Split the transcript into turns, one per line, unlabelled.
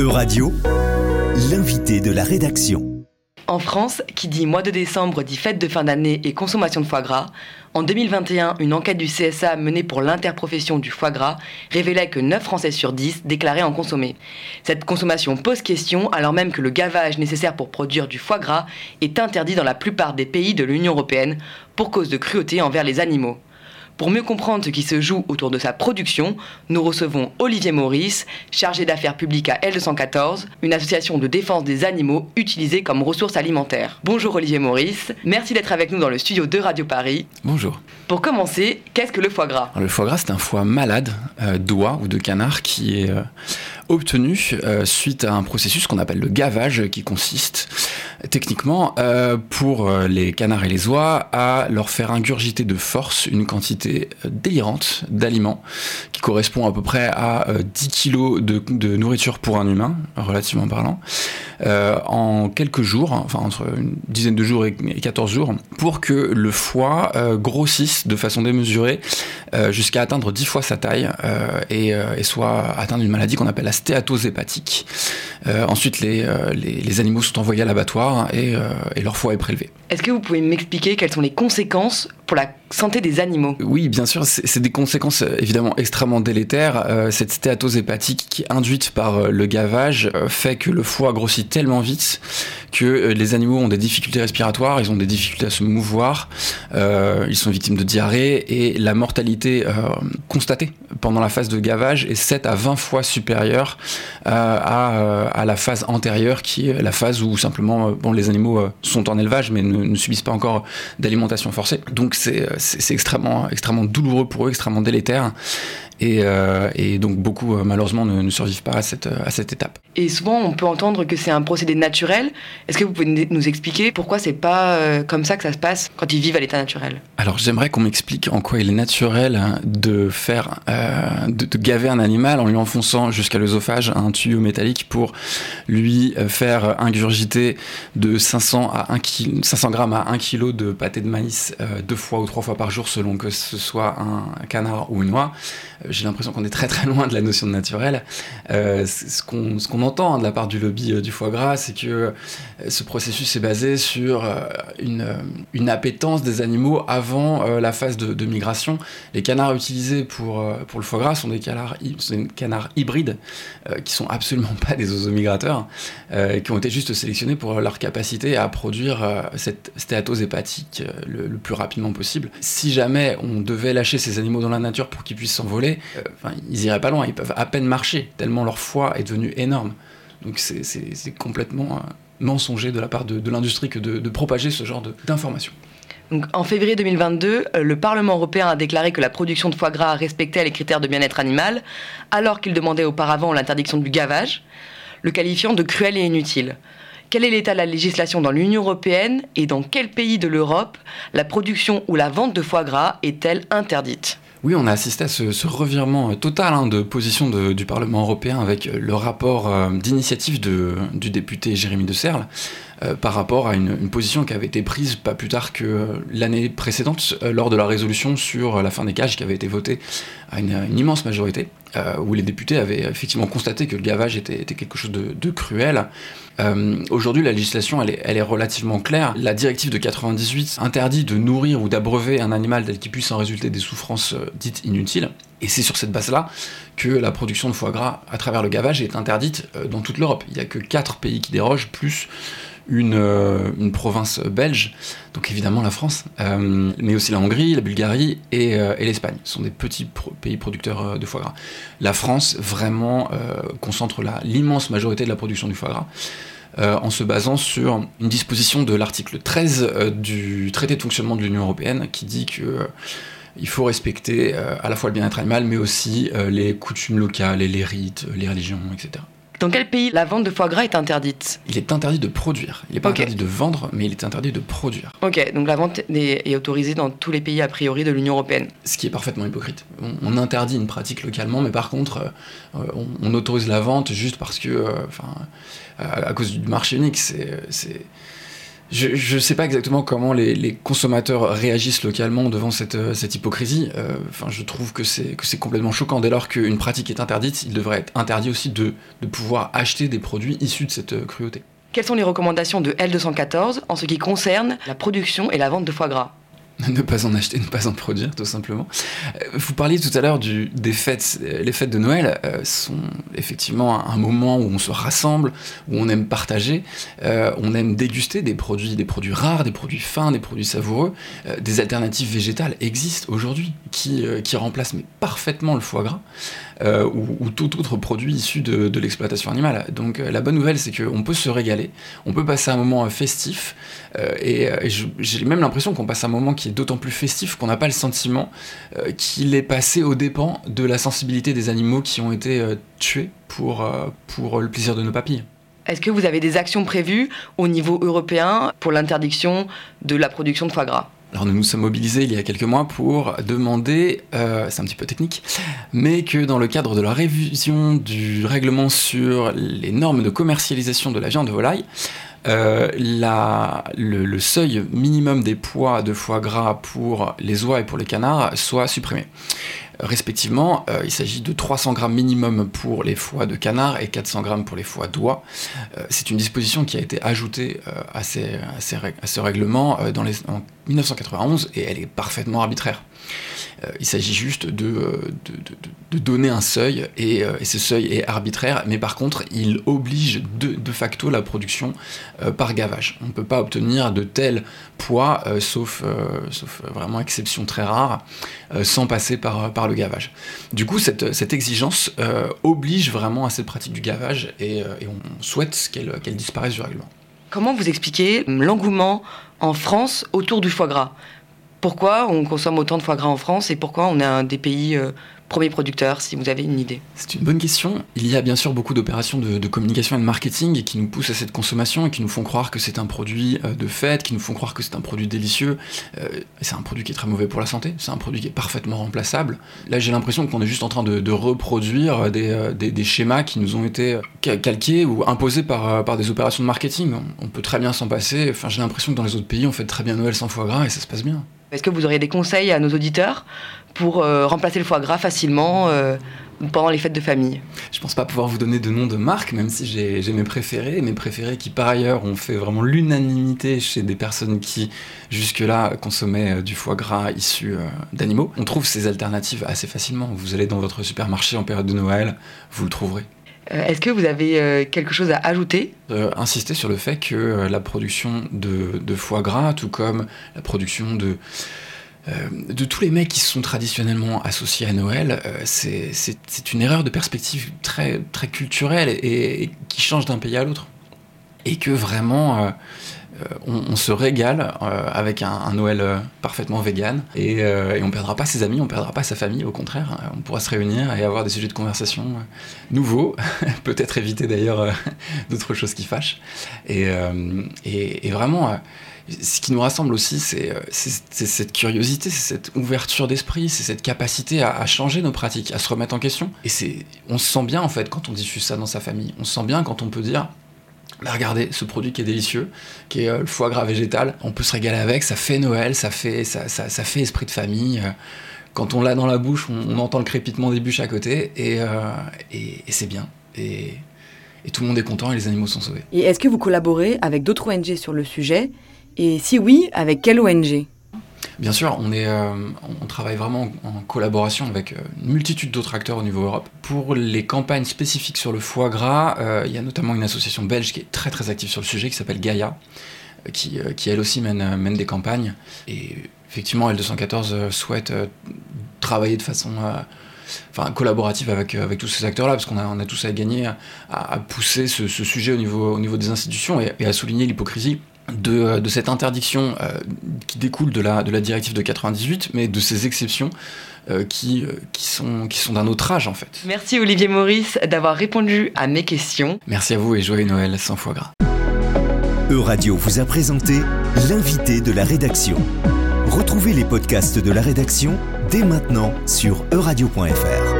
E-Radio, l'invité de la rédaction.
En France, qui dit mois de décembre dit fête de fin d'année et consommation de foie gras, en 2021, une enquête du CSA menée pour l'interprofession du foie gras révélait que 9 Français sur 10 déclaraient en consommer. Cette consommation pose question alors même que le gavage nécessaire pour produire du foie gras est interdit dans la plupart des pays de l'Union européenne pour cause de cruauté envers les animaux. Pour mieux comprendre ce qui se joue autour de sa production, nous recevons Olivier Maurice, chargé d'affaires publiques à L214, une association de défense des animaux utilisée comme ressource alimentaire. Bonjour Olivier Maurice, merci d'être avec nous dans le studio de Radio Paris.
Bonjour.
Pour commencer, qu'est-ce que le foie gras?
Le foie gras, c'est un foie malade euh, d'oie ou de canard qui est euh, obtenu euh, suite à un processus qu'on appelle le gavage, qui consiste techniquement euh, pour euh, les canards et les oies à leur faire ingurgiter de force une quantité délirante d'aliments qui correspond à peu près à 10 kilos de, nourriture pour un humain, relativement parlant, en quelques jours, enfin entre une dizaine de jours et 14 jours, pour que le foie grossisse de façon démesurée jusqu'à atteindre 10 fois sa taille et, soit atteindre une maladie qu'on appelle la stéatose hépatique. Euh, ensuite, les, euh, les, les, animaux sont envoyés à l'abattoir et, euh, et leur foie est prélevé.
Est-ce que vous pouvez m'expliquer quelles sont les conséquences pour la santé des animaux
Oui, bien sûr, c'est des conséquences évidemment extrêmement délétères. Euh, cette stéatose hépatique qui est induite par euh, le gavage euh, fait que le foie grossit tellement vite que les animaux ont des difficultés respiratoires, ils ont des difficultés à se mouvoir, ils sont victimes de diarrhée et la mortalité constatée pendant la phase de gavage est 7 à 20 fois supérieure à, à, la phase antérieure qui est la phase où simplement bon, les animaux sont en élevage mais ne, ne subissent pas encore d'alimentation forcée. Donc c'est extrêmement, extrêmement douloureux pour eux, extrêmement délétère. Et, euh, donc beaucoup euh, malheureusement ne, survivent pas à cette, étape.
Et souvent on peut entendre que c'est un procédé naturel. Est-ce que vous pouvez nous expliquer pourquoi c'est pas euh, comme ça que ça se passe quand ils vivent à l'état naturel?
Alors j'aimerais qu'on m'explique en quoi il est naturel de faire euh, de, gaver un animal en lui enfonçant jusqu'à l'œsophage un tuyau métallique pour lui faire ingurgiter de 500 à 1 kg, 500 grammes à 1 kg de pâté de maïs euh, deux fois ou trois fois par jour selon que ce soit un canard ou une oie j'ai l'impression qu'on est très très loin de la notion de naturel. Euh, ce qu'on entend hein, de la part du lobby euh, du foie gras, c'est que euh, ce processus est basé sur euh, une, une appétence des animaux avant euh, la phase de, migration. Les canards utilisés pour, pour le foie gras sont des canards, hybrides qui sont absolument pas des oiseaux-migrateurs, qui ont été juste sélectionnés pour leur capacité à produire cette stéatose hépatique le, plus rapidement possible. Si jamais on devait lâcher ces animaux dans la nature pour qu'ils puissent s'envoler, euh, ils iraient pas loin, ils peuvent à peine marcher, tellement leur foie est devenu énorme. Donc c'est complètement euh, mensonger de la part de, l'industrie que de, propager ce genre d'informations.
En février 2022, euh, le Parlement européen a déclaré que la production de foie gras respectait les critères de bien-être animal, alors qu'il demandait auparavant l'interdiction du gavage, le qualifiant de cruel et inutile. Quel est l'état de la législation dans l'Union européenne et dans quel pays de l'Europe la production ou la vente de foie gras est-elle interdite?
Oui, on a assisté à ce, revirement total hein, de position du Parlement européen avec le rapport euh, d'initiative du député Jérémy de Serle euh, par rapport à une, position qui avait été prise pas plus tard que l'année précédente euh, lors de la résolution sur la fin des cages qui avait été votée à une, immense majorité. Euh, où les députés avaient effectivement constaté que le gavage était, quelque chose de, cruel. Euh, Aujourd'hui, la législation, elle est, est, relativement claire. La directive de 98 interdit de nourrir ou d'abreuver un animal tel qu'il puisse en résulter des souffrances euh, dites inutiles. Et c'est sur cette base-là que la production de foie gras à travers le gavage est interdite euh, dans toute l'Europe. Il n'y a que 4 pays qui dérogent, plus une, euh, une, province belge, donc évidemment la France, euh, mais aussi la Hongrie, la Bulgarie et, euh, l'Espagne. Ce sont des petits pays producteurs de foie gras. La France vraiment concentre l'immense majorité de la production du foie gras. En se basant sur une disposition de l'article 13 euh, du traité de fonctionnement de l'Union européenne qui dit que il faut respecter à la fois le bien-être animal mais aussi les coutumes locales et les rites, les religions, etc.
Dans quel pays la vente de foie gras est interdite?
Il est interdit de produire. Il n'est pas okay. interdit de vendre, mais il est interdit de produire.
Ok, donc la vente est, autorisée dans tous les pays a priori de l'Union européenne.
Ce qui est parfaitement hypocrite. On, on, interdit une pratique localement, mais par contre, euh, on, on, autorise la vente juste parce que, enfin, euh, à, à, cause du marché unique, c'est je ne sais pas exactement comment les, consommateurs réagissent localement devant cette, euh, hypocrisie. Euh, je trouve que c'est complètement choquant. Dès lors qu'une pratique est interdite, il devrait être interdit aussi de, de pouvoir acheter des produits issus de cette euh, cruauté.
Quelles sont les recommandations de L214 en ce qui concerne la production et la vente de foie gras?
ne pas en acheter, ne pas en produire, tout simplement. Euh, vous parliez tout à l'heure des fêtes. Les fêtes de Noël euh, sont effectivement un moment où on se rassemble, où on aime partager, euh, on aime déguster des produits, des produits rares, des produits fins, des produits savoureux. des alternatives végétales existent aujourd'hui qui, qui remplacent parfaitement le foie gras. ou, tout autre produit issu de, l'exploitation animale. Donc la bonne nouvelle, c'est qu'on peut se régaler, on peut passer un moment festif, et j'ai même l'impression qu'on passe un moment qui d'autant plus festif qu'on n'a pas le sentiment euh, qu'il est passé aux dépens de la sensibilité des animaux qui ont été euh, tués pour, euh, pour le plaisir de nos papilles.
Est-ce que vous avez des actions prévues au niveau européen pour l'interdiction de la production de foie gras?
Alors nous nous sommes mobilisés il y a quelques mois pour demander, c'est un petit peu technique, mais que dans le cadre de la révision du règlement sur les normes de commercialisation de la viande de volaille, euh, le, seuil minimum des poids de foie gras pour les oies et pour les canards soit supprimé. Respectivement, euh, il s'agit de 300 grammes minimum pour les foies de canard et 400 grammes pour les foies d'oie. Euh, c'est une disposition qui a été ajoutée à, ce règlement en 1991 et elle est parfaitement arbitraire. Euh, il s'agit juste de, euh, de, donner un seuil et, euh, et, ce seuil est arbitraire, mais par contre il oblige de, facto la production par gavage. On ne peut pas obtenir de tels poids, sauf, sauf vraiment exception très rare, sans passer par, par le gavage. Du coup, cette, cette exigence oblige vraiment à cette pratique du gavage et on souhaite qu'elle disparaisse du règlement.
Comment vous expliquez l'engouement en France autour du foie gras? Pourquoi on consomme autant de foie gras en France et pourquoi on est un des pays euh, premiers producteurs, si vous avez une idée
C'est une bonne question. Il y a bien sûr beaucoup d'opérations de, communication et de marketing qui nous poussent à cette consommation et qui nous font croire que c'est un produit euh, de fête, qui nous font croire que c'est un produit délicieux. Euh, c'est un produit qui est très mauvais pour la santé, c'est un produit qui est parfaitement remplaçable. Là, j'ai l'impression qu'on est juste en train de, reproduire des, schémas qui nous ont été calqués ou imposés par, par des opérations de marketing. On, on peut très bien s'en passer. Enfin, j'ai l'impression que dans les autres pays, on fait très bien Noël sans foie gras et ça se passe bien.
Est-ce que vous auriez des conseils à nos auditeurs? Pour euh, remplacer le foie gras facilement euh, pendant les fêtes de famille
Je ne pense pas pouvoir vous donner de nom de marque, même si j'ai mes préférés. Mes préférés qui, par ailleurs, ont fait vraiment l'unanimité chez des personnes qui, jusque-là, consommaient euh, du foie gras issu d'animaux. On trouve ces alternatives assez facilement. Vous allez dans votre supermarché en période de Noël, vous le trouverez.
Est-ce que vous avez quelque chose à ajouter?
Euh, Insister sur le fait que la production de, foie gras, tout comme la production de, de tous les mecs qui sont traditionnellement associés à Noël, c'est une erreur de perspective très, très culturelle et qui change d'un pays à l'autre. Et que vraiment, euh, on, se régale euh, avec un, Noël euh, parfaitement vegan et, on on perdra pas ses amis, on perdra pas sa famille, au contraire, on pourra se réunir et avoir des sujets de conversation nouveaux, peut-être éviter d'ailleurs d'autres choses qui fâchent. Et, vraiment, ce qui nous rassemble aussi, c'est cette curiosité, c'est cette ouverture d'esprit, c'est cette capacité à, à, changer nos pratiques, à se remettre en question. Et on se sent bien en fait quand on diffuse ça dans sa famille. On se sent bien quand on peut dire regardez ce produit qui est délicieux, qui est euh, le foie gras végétal. On peut se régaler avec, ça fait Noël, ça fait, ça, fait esprit de famille. Euh, quand on l'a dans la bouche, on, entend le crépitement des bûches à côté et, euh, et, c'est bien. Et, et, tout le monde est content et les animaux sont sauvés.
Et est-ce que vous collaborez avec d'autres ONG sur le sujet? Et si oui, avec quelle ONG
Bien sûr, euh, on travaille vraiment en collaboration avec euh, une multitude d'autres acteurs au niveau Europe. Pour les campagnes spécifiques sur le foie gras, euh, il y a notamment une association belge qui est très très active sur le sujet qui s'appelle Gaia, qui, elle aussi mène, des campagnes. Et effectivement, L214 souhaite travailler de façon collaborative avec, tous ces acteurs-là, parce qu'on a, on tous à gagner à, pousser ce, sujet au niveau des institutions et à souligner l'hypocrisie de, cette interdiction euh, qui découle de la, de la directive de 98, mais de ces exceptions euh, qui, euh, qui sont, qui sont d'un autre âge en fait.
Merci Olivier Maurice d'avoir répondu à mes questions.
Merci à vous et joyeux Noël sans foie gras.
Euradio vous a présenté l'invité de la rédaction. Retrouvez les podcasts de la rédaction dès maintenant sur euradio.fr.